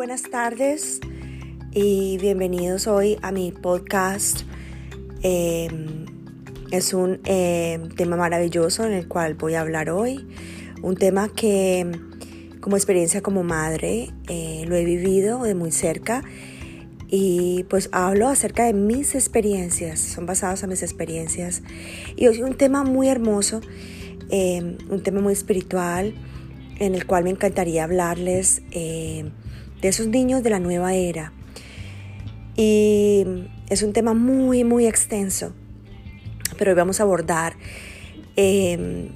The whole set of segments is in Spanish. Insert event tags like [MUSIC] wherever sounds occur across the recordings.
buenas tardes y bienvenidos hoy a mi podcast. Em, es un em, tema maravilloso en el cual voy a hablar hoy. Un tema que como experiencia como madre eh, lo he vivido de muy cerca y pues hablo acerca de mis experiencias, son basados en mis experiencias. Y hoy un tema muy hermoso, em, un tema muy espiritual en el cual me encantaría hablarles de esos niños de la nueva era. Y es un tema muy, muy extenso, pero hoy vamos a abordar em,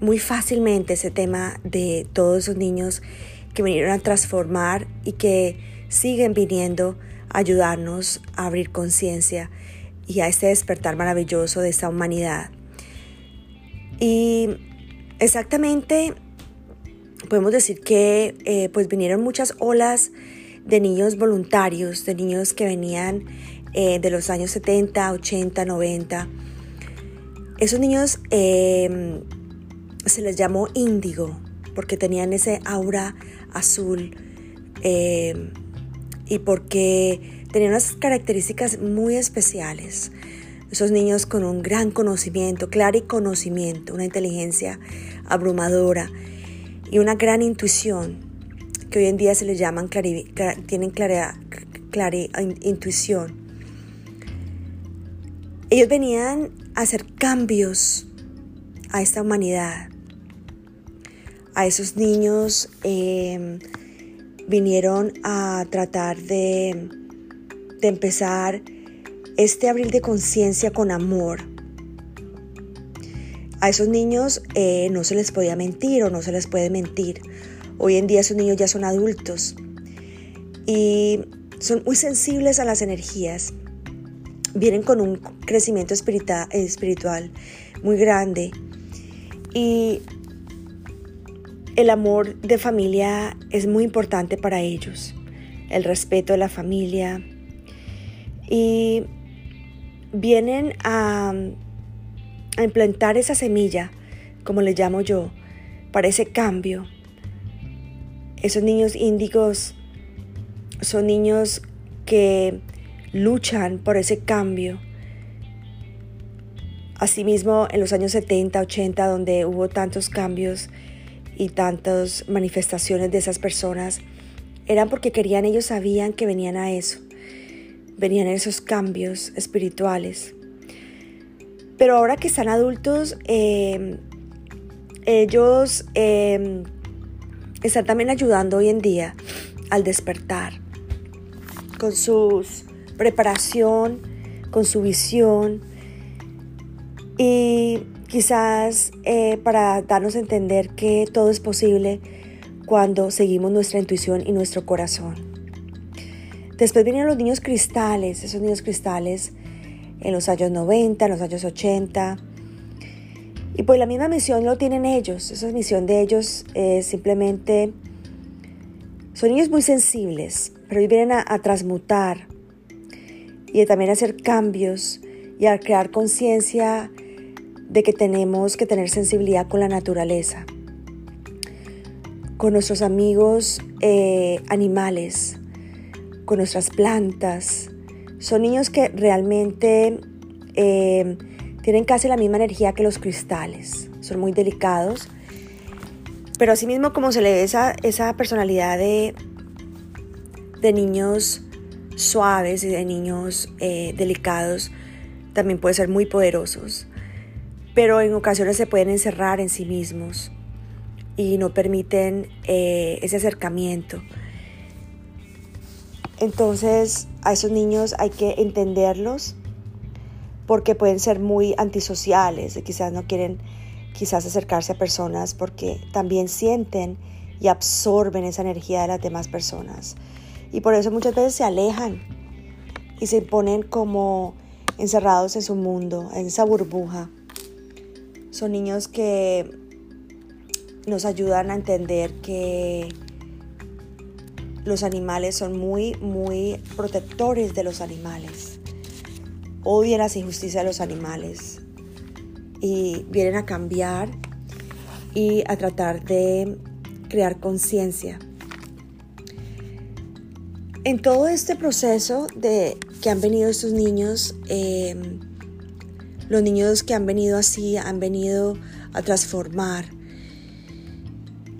muy fácilmente ese tema de todos esos niños que vinieron a transformar y que siguen viniendo a ayudarnos a abrir conciencia y a este despertar maravilloso de esta humanidad. Y exactamente podemos decir que eh, pues vinieron muchas olas de niños voluntarios, de niños que venían eh, de los años 70, 80, 90. Esos niños em, se les llamó índigo porque tenían ese aura azul em, y porque tenían unas características muy especiales. Esos niños con un gran conocimiento, claro y conocimiento, una inteligencia abrumadora y una gran intuición que hoy en día se les llaman tienen clara, intuición. Ellos venían a hacer cambios a esta humanidad, a esos niños em, vinieron a tratar de, de empezar este abril de conciencia con amor a esos niños eh, no se les podía mentir o no se les puede mentir. Hoy en día esos niños ya son adultos y son muy sensibles a las energías. Vienen con un crecimiento espiritual muy grande y el amor de familia es muy importante para ellos. El respeto de la familia y vienen a a implantar esa semilla, como le llamo yo, para ese cambio. Esos niños índigos son niños que luchan por ese cambio. Asimismo, en los años 70, 80, donde hubo tantos cambios y tantas manifestaciones de esas personas, eran porque querían, ellos sabían que venían a eso, venían a esos cambios espirituales. Pero ahora que están adultos, em, ellos em, están también ayudando hoy en día al despertar con su preparación, con su visión y quizás eh, para darnos a entender que todo es posible cuando seguimos nuestra intuición y nuestro corazón. Después vienen los niños cristales, esos niños cristales en los años 90, en los años 80. Y pues la misma misión lo tienen ellos. Esa misión de ellos es simplemente... Son niños muy sensibles, pero ellos vienen a, transmutar y también a hacer cambios y a crear conciencia de que tenemos que tener sensibilidad con la naturaleza, con nuestros amigos eh, animales, con nuestras plantas, son niños que realmente eh, tienen casi la misma energía que los cristales. Son muy delicados. Pero asimismo como se le ve esa, esa personalidad de, de niños suaves y de niños eh, delicados, también puede ser muy poderosos. Pero en ocasiones se pueden encerrar en sí mismos y no permiten eh, ese acercamiento. Entonces a esos niños hay que entenderlos porque pueden ser muy antisociales, y quizás no quieren quizás acercarse a personas porque también sienten y absorben esa energía de las demás personas. Y por eso muchas veces se alejan y se ponen como encerrados en su mundo, en esa burbuja. Son niños que nos ayudan a entender que los animales son muy, muy protectores de los animales. Odian las injusticias de los animales y vienen a cambiar y a tratar de crear conciencia. En todo este proceso de que han venido estos niños, em, los niños que han venido así han venido a transformar.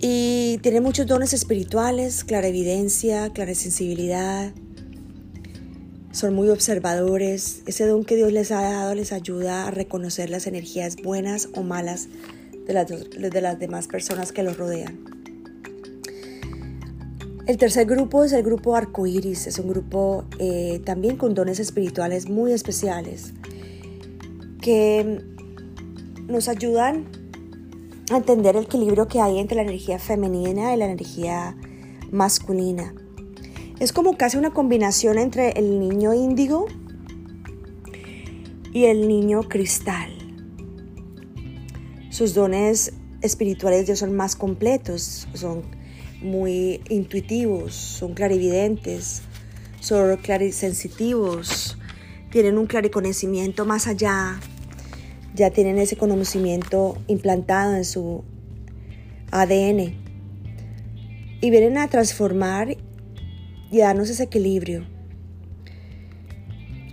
Y tienen muchos dones espirituales, clara evidencia, clara sensibilidad. Son muy observadores. Ese don que Dios les ha dado les ayuda a reconocer las energías buenas o malas de las, de las demás personas que los rodean. El tercer grupo es el grupo arcoíris, es un grupo eh, también con dones espirituales muy especiales que nos ayudan entender el equilibrio que hay entre la energía femenina y la energía masculina. Es como casi una combinación entre el niño índigo y el niño cristal. Sus dones espirituales ya son más completos, son muy intuitivos, son clarividentes, son clarisensitivos, tienen un clariconocimiento más allá, ya tienen ese conocimiento implantado en su ADN y vienen a transformar y darnos ese equilibrio.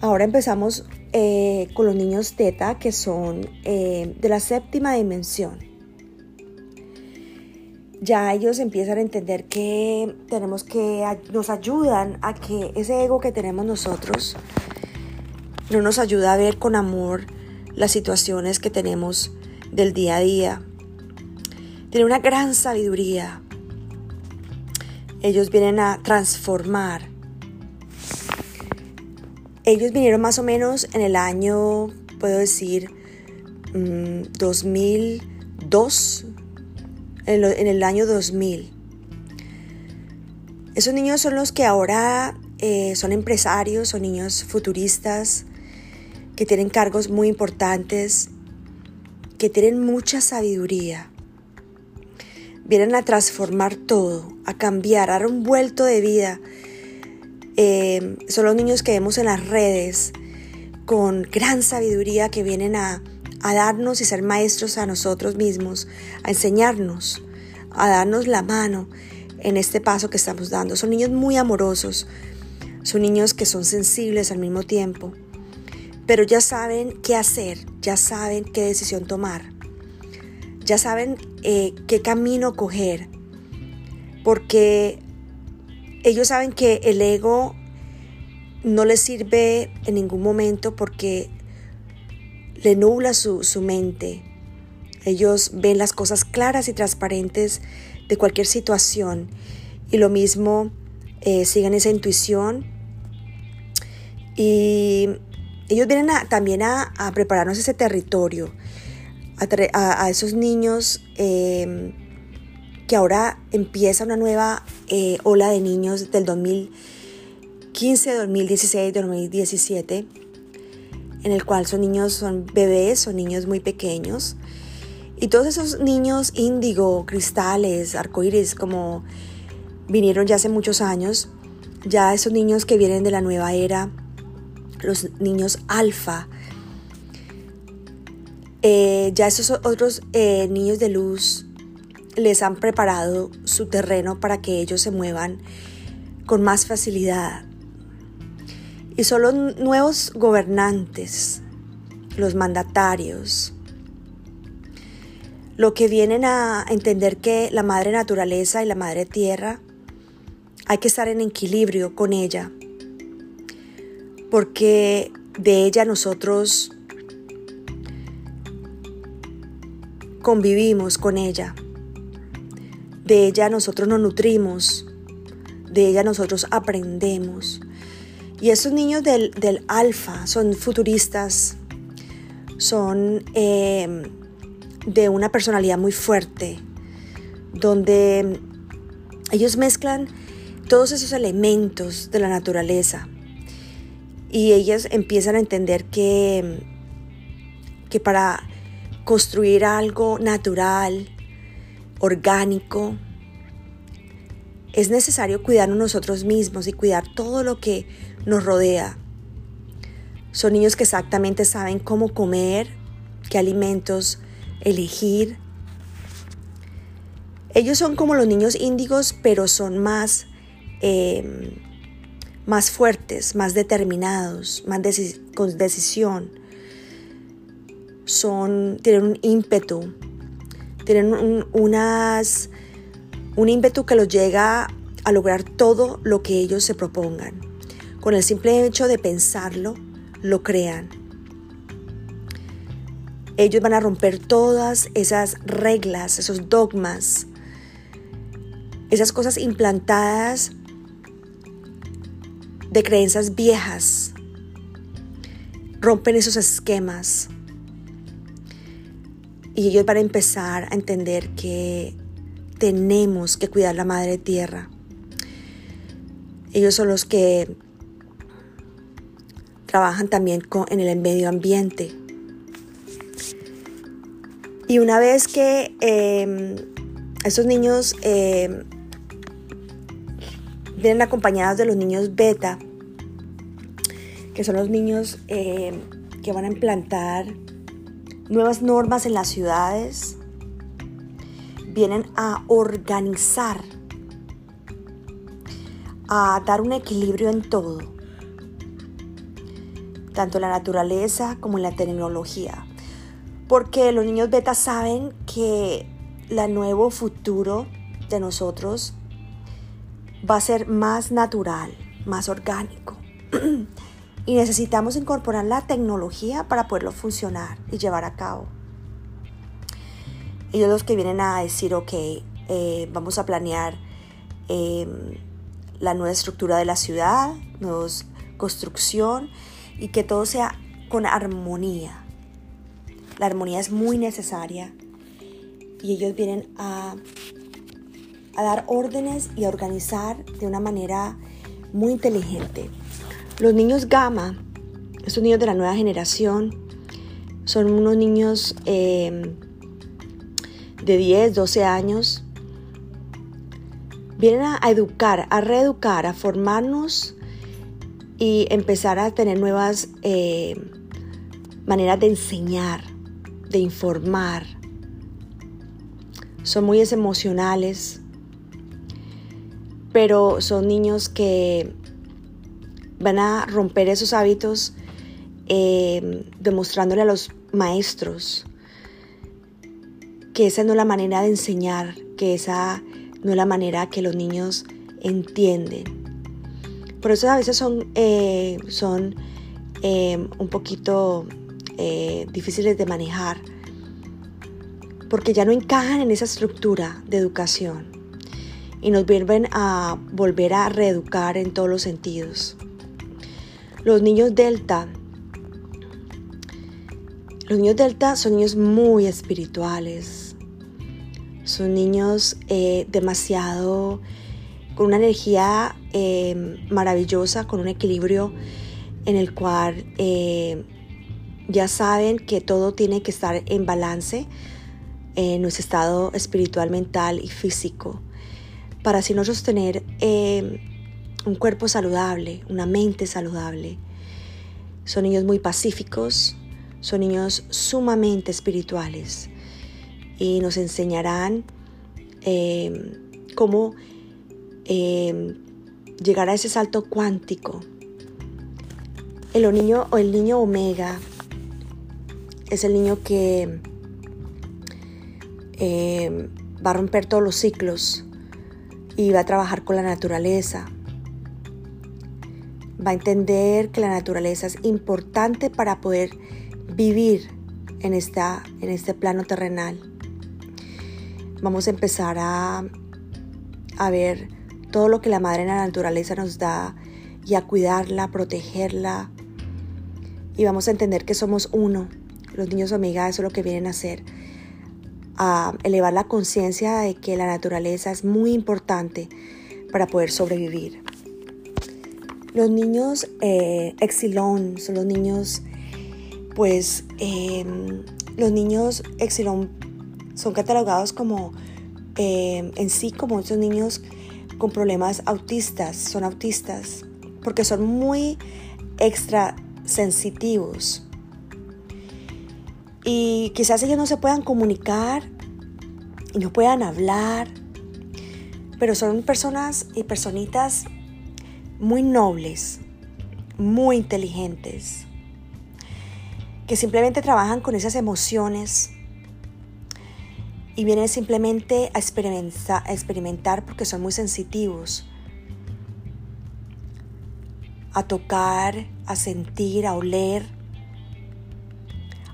Ahora empezamos eh, con los niños teta que son eh, de la séptima dimensión ya ellos empiezan a entender que tenemos que, nos ayudan a que ese ego que tenemos nosotros no nos ayuda a ver con amor las situaciones que tenemos del día a día. Tienen una gran sabiduría. Ellos vienen a transformar. Ellos vinieron más o menos en el año, puedo decir, 2002, mm, en, el año 2000. Esos niños son los que ahora eh, son empresarios, son niños futuristas, que tienen cargos muy importantes, que tienen mucha sabiduría. Vienen a transformar todo, a cambiar, a dar un vuelto de vida. Eh, son los niños que vemos en las redes con gran sabiduría que vienen a a darnos y ser maestros a nosotros mismos, a enseñarnos, a darnos la mano en este paso que estamos dando. Son niños muy amorosos, son niños que son sensibles al mismo tiempo, pero ya saben qué hacer, ya saben qué decisión tomar, ya saben eh, qué camino coger, porque ellos saben que el ego no les sirve en ningún momento porque le nubla su, mente. Ellos ven las cosas claras y transparentes de cualquier situación. Y lo mismo eh, siguen esa intuición. Y ellos vienen también a, prepararnos ese territorio, a, esos niños em, que ahora empieza una nueva eh, ola de niños del 2015, 2016, 2017 en el cual son niños, son bebés, son niños muy pequeños. Y todos esos niños índigo, cristales, arcoíris, como vinieron ya hace muchos años, ya esos niños que vienen de la nueva era, los niños alfa, eh, ya esos otros eh, niños de luz les han preparado su terreno para que ellos se muevan con más facilidad, y son los nuevos gobernantes, los mandatarios, lo que vienen a entender que la madre naturaleza y la madre tierra hay que estar en equilibrio con ella, porque de ella nosotros convivimos con ella, de ella nosotros nos nutrimos, de ella nosotros aprendemos. Y esos niños del, alfa son futuristas, son em, de una personalidad muy fuerte, donde ellos mezclan todos esos elementos de la naturaleza y ellos empiezan a entender que, que para construir algo natural, orgánico, es necesario cuidarnos nosotros mismos y cuidar todo lo que nos rodea. Son niños que exactamente saben cómo comer, qué alimentos elegir. Ellos son como los niños índigos, pero son más, em, más fuertes, más determinados, más con decisión. Son, tienen un ímpetu, tienen un, unas, un ímpetu que los llega a lograr todo lo que ellos se propongan. Con el simple hecho de pensarlo, lo crean. Ellos van a romper todas esas reglas, esos dogmas, esas cosas implantadas de creencias viejas. Rompen esos esquemas. Y ellos van a empezar a entender que tenemos que cuidar la madre tierra. Ellos son los que trabajan también con, en el medio ambiente. Y una vez que eh, estos niños eh, vienen acompañados de los niños beta, que son los niños eh, que van a implantar nuevas normas en las ciudades, vienen a organizar, a dar un equilibrio en todo, tanto en la naturaleza como en la tecnología. Porque los niños beta saben que el nuevo futuro de nosotros va a ser más natural, más orgánico. [CLEARS THROAT] y necesitamos incorporar la tecnología para poderlo funcionar y llevar a cabo. Ellos los que vienen a decir, ok, eh, vamos a planear em, la nueva estructura de la ciudad, nueva construcción y que todo sea con armonía. La armonía es muy necesaria y ellos vienen a a dar órdenes y a organizar de una manera muy inteligente. Los niños Gama, estos niños de la nueva generación, son unos niños em, de 10, 12 años. Vienen a, educar, a reeducar, a formarnos y empezar a tener nuevas em, maneras de enseñar, de informar. Son muy emocionales, pero son niños que van a romper esos hábitos eh, demostrándole a los maestros que esa no es la manera de enseñar, que esa no es la manera que los niños entienden. Por eso a veces son, eh, son eh, un poquito difíciles de manejar, porque ya no encajan en esa estructura de educación y nos vuelven a volver a reeducar en todos los sentidos. Los niños delta. Los niños delta son niños muy espirituales. Son niños eh, demasiado con una energía eh, maravillosa, con un equilibrio en el cual eh, ya saben que todo tiene que estar en balance en nuestro estado espiritual, mental y físico para así nosotros tener eh, un cuerpo saludable, una mente saludable. Son niños muy pacíficos, son niños sumamente espirituales y nos enseñarán eh, cómo eh, llegar a ese salto cuántico. El niño o el niño omega es el niño que va a romper todos los ciclos y va a trabajar con la naturaleza. Va a entender que la naturaleza es importante para poder vivir en, esta, en este plano terrenal. Vamos a empezar a, a ver todo lo que la madre en la naturaleza nos da y a cuidarla, protegerla. Y vamos a entender que somos uno. Los niños amigas eso es lo que vienen a hacer a elevar la conciencia de que la naturaleza es muy importante para poder sobrevivir. Los niños eh, exilón son los niños, pues em, los niños exilón son catalogados como em, en sí como esos niños con problemas autistas, son autistas, porque son muy extra sensitivos y quizás ellos no se puedan comunicar y no puedan hablar, pero son personas y personitas muy nobles, muy inteligentes, que simplemente trabajan con esas emociones y vienen simplemente a experimentar, a experimentar porque son muy sensitivos, a tocar, a sentir, a oler,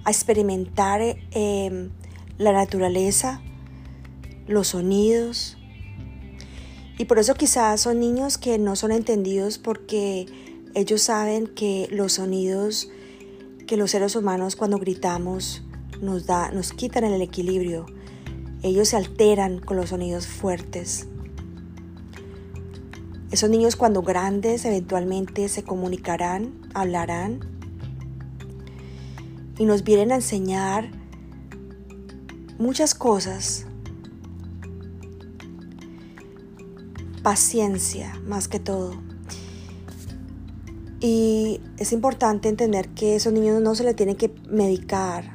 a experimentar em, la naturaleza, los sonidos. Y por eso quizás son niños que no son entendidos porque ellos saben que los sonidos que los seres humanos cuando gritamos nos, da, nos quitan el equilibrio. Ellos se alteran con los sonidos fuertes. Esos niños cuando grandes eventualmente se comunicarán, hablarán y nos vienen a enseñar muchas cosas. Paciencia más que todo. Y es importante entender que a esos niños no se les tiene que medicar.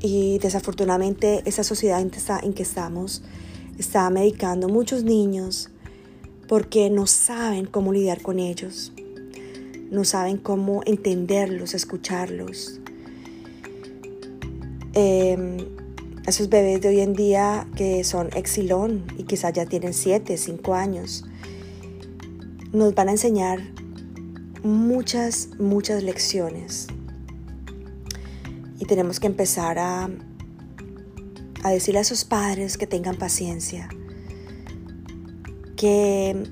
Y desafortunadamente esa sociedad en que estamos está medicando muchos niños porque no saben cómo lidiar con ellos. No saben cómo entenderlos, escucharlos. Em, esos bebés de hoy en día que son exilón y quizás ya tienen 7, 5 años nos van a enseñar muchas, muchas lecciones. Y tenemos que empezar a, a decirle a sus padres que tengan paciencia, que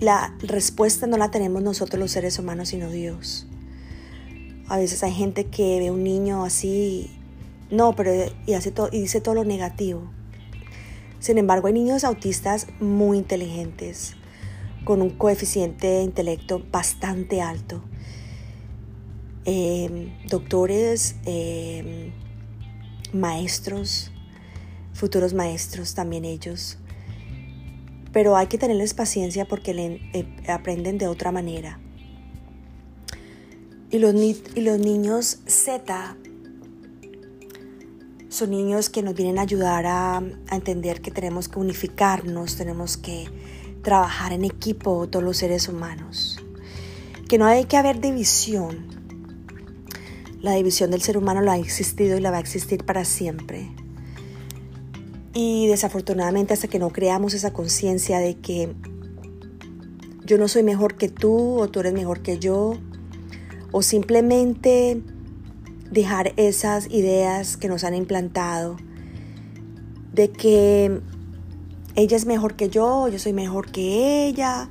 la respuesta no la tenemos nosotros los seres humanos, sino Dios. A veces hay gente que ve un niño así, no, pero y, hace todo, y dice todo lo negativo. Sin embargo, hay niños autistas muy inteligentes, con un coeficiente de intelecto bastante alto. Em, doctores, em, maestros, futuros maestros también ellos. Pero hay que tenerles paciencia porque eh, aprenden de otra manera. Y los, niños Z son niños que nos vienen a ayudar a, a entender que tenemos que unificarnos, tenemos que trabajar en equipo todos los seres humanos. Que no hay que haber división. La división del ser humano la ha existido y la va a existir para siempre. Y desafortunadamente hasta que no creamos esa conciencia de que yo no soy mejor que tú o tú eres mejor que yo, o simplemente dejar esas ideas que nos han implantado de que ella es mejor que yo, yo soy mejor que ella.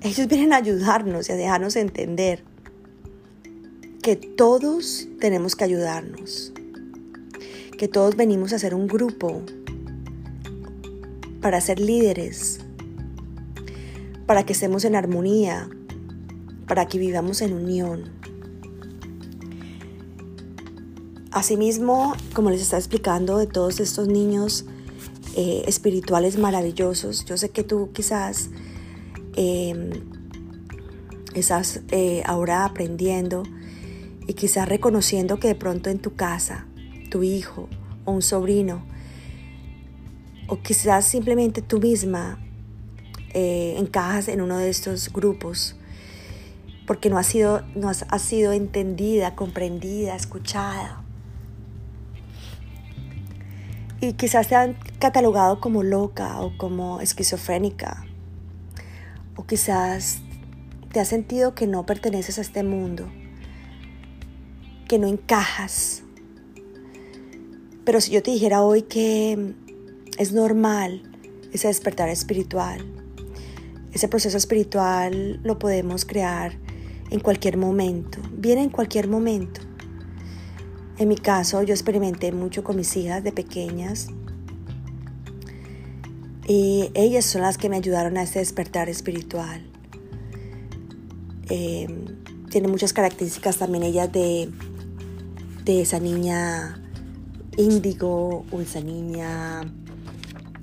Ellos vienen a ayudarnos y a dejarnos entender que todos tenemos que ayudarnos, que todos venimos a ser un grupo para ser líderes, para que estemos en armonía, para que vivamos en unión. Asimismo, como les estaba explicando de todos estos niños, eh, espirituales maravillosos. Yo sé que tú quizás em, estás eh, ahora aprendiendo y quizás reconociendo que de pronto en tu casa, tu hijo o un sobrino, o quizás simplemente tú misma eh, encajas en uno de estos grupos porque no ha sido, no ha sido entendida, comprendida, escuchada. y quizás te han catalogado como loca o como esquizofrénica o quizás te has sentido que no perteneces a este mundo, que no encajas. Pero si yo te dijera hoy que es normal ese despertar espiritual, ese proceso espiritual lo podemos crear en cualquier momento, viene en cualquier momento. En mi caso, yo experimenté mucho con mis hijas de pequeñas y ellas son las que me ayudaron a este despertar espiritual. Eh, tiene muchas características también ellas de, de esa niña índigo o esa niña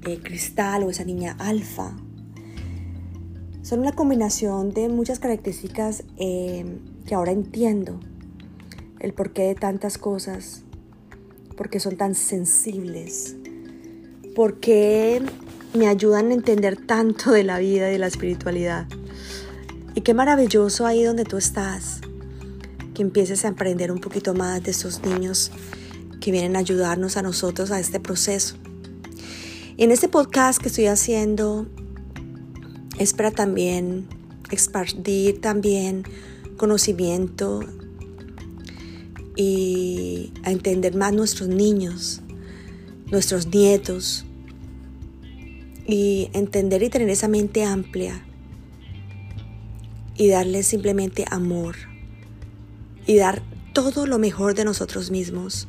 eh, cristal o esa niña alfa. Son una combinación de muchas características eh, que ahora entiendo el porqué de tantas cosas, porque son tan sensibles, porque me ayudan a entender tanto de la vida y de la espiritualidad. Y qué maravilloso ahí donde tú estás, que empieces a aprender un poquito más de esos niños que vienen a ayudarnos a nosotros a este proceso. En este podcast que estoy haciendo es para también expandir también conocimiento y a entender más nuestros niños, nuestros nietos y entender y tener esa mente amplia y darles simplemente amor y dar todo lo mejor de nosotros mismos.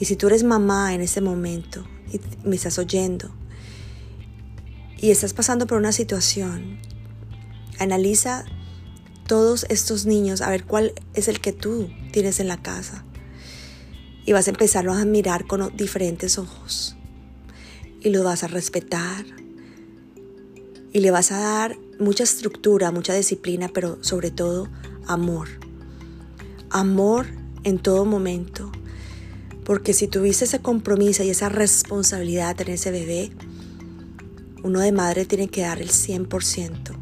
Y si tú eres mamá en este momento y me estás oyendo y estás pasando por una situación, analiza todos estos niños a ver cuál es el que tú tienes en la casa. Y vas a empezarlos a mirar con diferentes ojos. Y lo vas a respetar. Y le vas a dar mucha estructura, mucha disciplina, pero sobre todo amor. Amor en todo momento. Porque si tuviste ese compromiso y esa responsabilidad de tener ese bebé, uno de madre tiene que dar el 100%.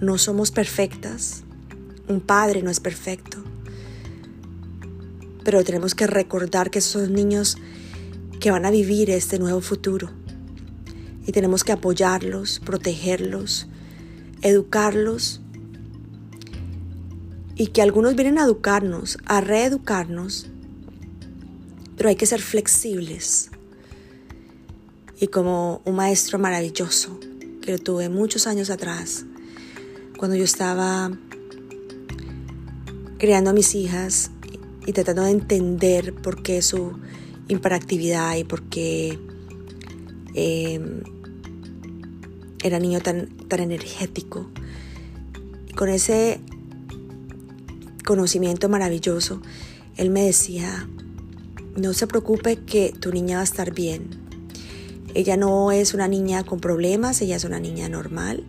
No somos perfectas. Un padre no es perfecto. Pero tenemos que recordar que son niños que van a vivir este nuevo futuro. Y tenemos que apoyarlos, protegerlos, educarlos. Y que algunos vienen a educarnos, a reeducarnos. Pero hay que ser flexibles. Y como un maestro maravilloso que lo tuve muchos años atrás, cuando yo estaba creando a mis hijas y tratando de entender por qué su imperactividad y por qué em, era niño tan, tan energético. Y con ese conocimiento maravilloso, él me decía, no se preocupe que tu niña va a estar bien. Ella no es una niña con problemas, ella es una niña normal,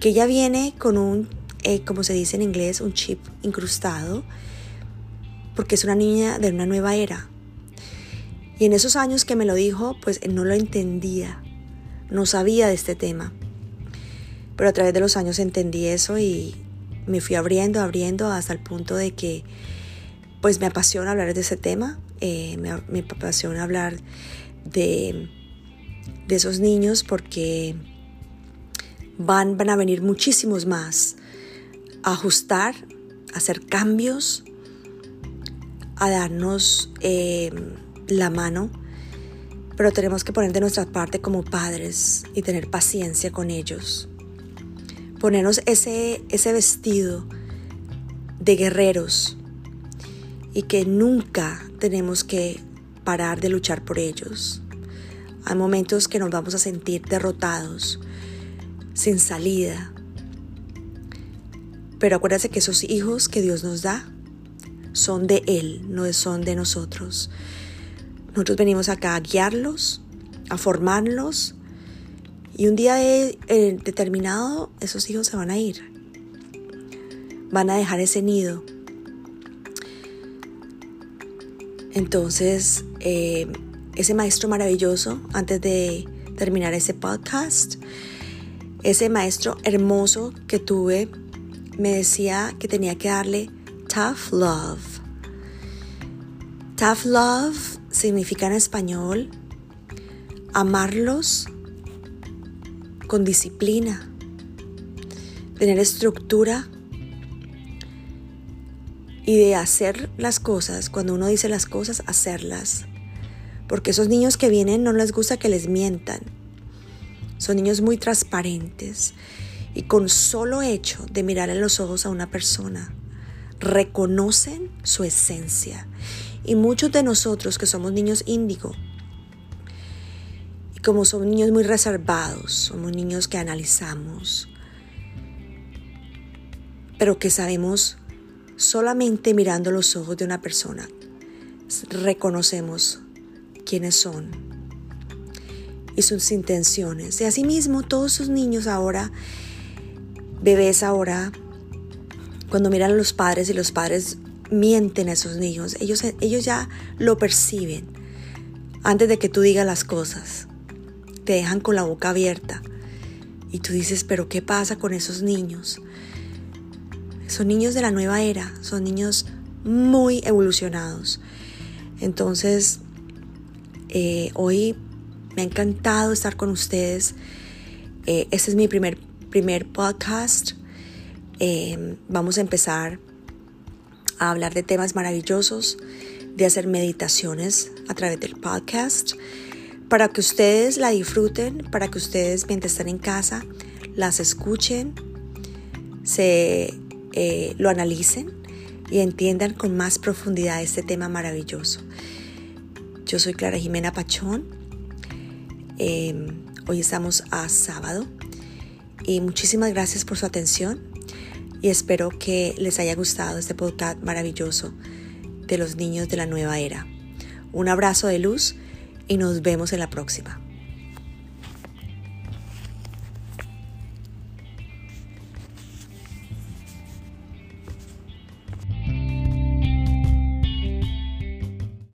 que ella viene con un eh, como se dice en inglés, un chip incrustado, porque es una niña de una nueva era. Y en esos años que me lo dijo, pues no lo entendía, no sabía de este tema. Pero a través de los años entendí eso y me fui abriendo, abriendo hasta el punto de que pues me apasiona hablar de ese tema, eh, me, apasiona hablar de, esos niños porque van, van a venir muchísimos más ajustar, hacer cambios, a darnos eh, la mano, pero tenemos que poner de nuestra parte como padres y tener paciencia con ellos. Ponernos ese, ese vestido de guerreros y que nunca tenemos que parar de luchar por ellos. Hay momentos que nos vamos a sentir derrotados, sin salida, pero acuérdate que esos hijos que Dios nos da son de Él, no son de nosotros. Nosotros venimos acá a guiarlos, a formarlos y un día eh, determinado esos hijos se van a ir. Van a dejar ese nido. Entonces, eh, ese maestro maravilloso, antes de terminar ese podcast, ese maestro hermoso que tuve me decía que tenía que darle tough love. Tough love significa en español amarlos con disciplina, tener estructura y de hacer las cosas, cuando uno dice las cosas, hacerlas. Porque esos niños que vienen no les gusta que les mientan. Son niños muy transparentes y con solo hecho de mirar en los ojos a una persona, reconocen su esencia. Y muchos de nosotros que somos niños índigo, y como somos niños muy reservados, somos niños que analizamos, pero que sabemos solamente mirando los ojos de una persona, reconocemos quiénes son y sus intenciones. Y asimismo, todos sus niños ahora bebés ahora, cuando miran a los padres y los padres mienten a esos niños, ellos, ellos ya lo perciben antes de que tú digas las cosas. te dejan con la boca abierta. Y tú dices, pero ¿qué pasa con esos niños? Son niños de la nueva era, son niños muy evolucionados. Entonces, eh, hoy me ha encantado estar con ustedes. Eh, este es mi primer, primer podcast. Eh, vamos a empezar a hablar de temas maravillosos, de hacer meditaciones a través del podcast, para que ustedes la disfruten, para que ustedes mientras están en casa las escuchen, se eh, lo analicen y entiendan con más profundidad este tema maravilloso. Yo soy Clara Jimena Pachón. Em, hoy estamos a sábado y muchísimas gracias por su atención y espero que les haya gustado este podcast maravilloso de los niños de la nueva era. Un abrazo de luz y nos vemos en la próxima.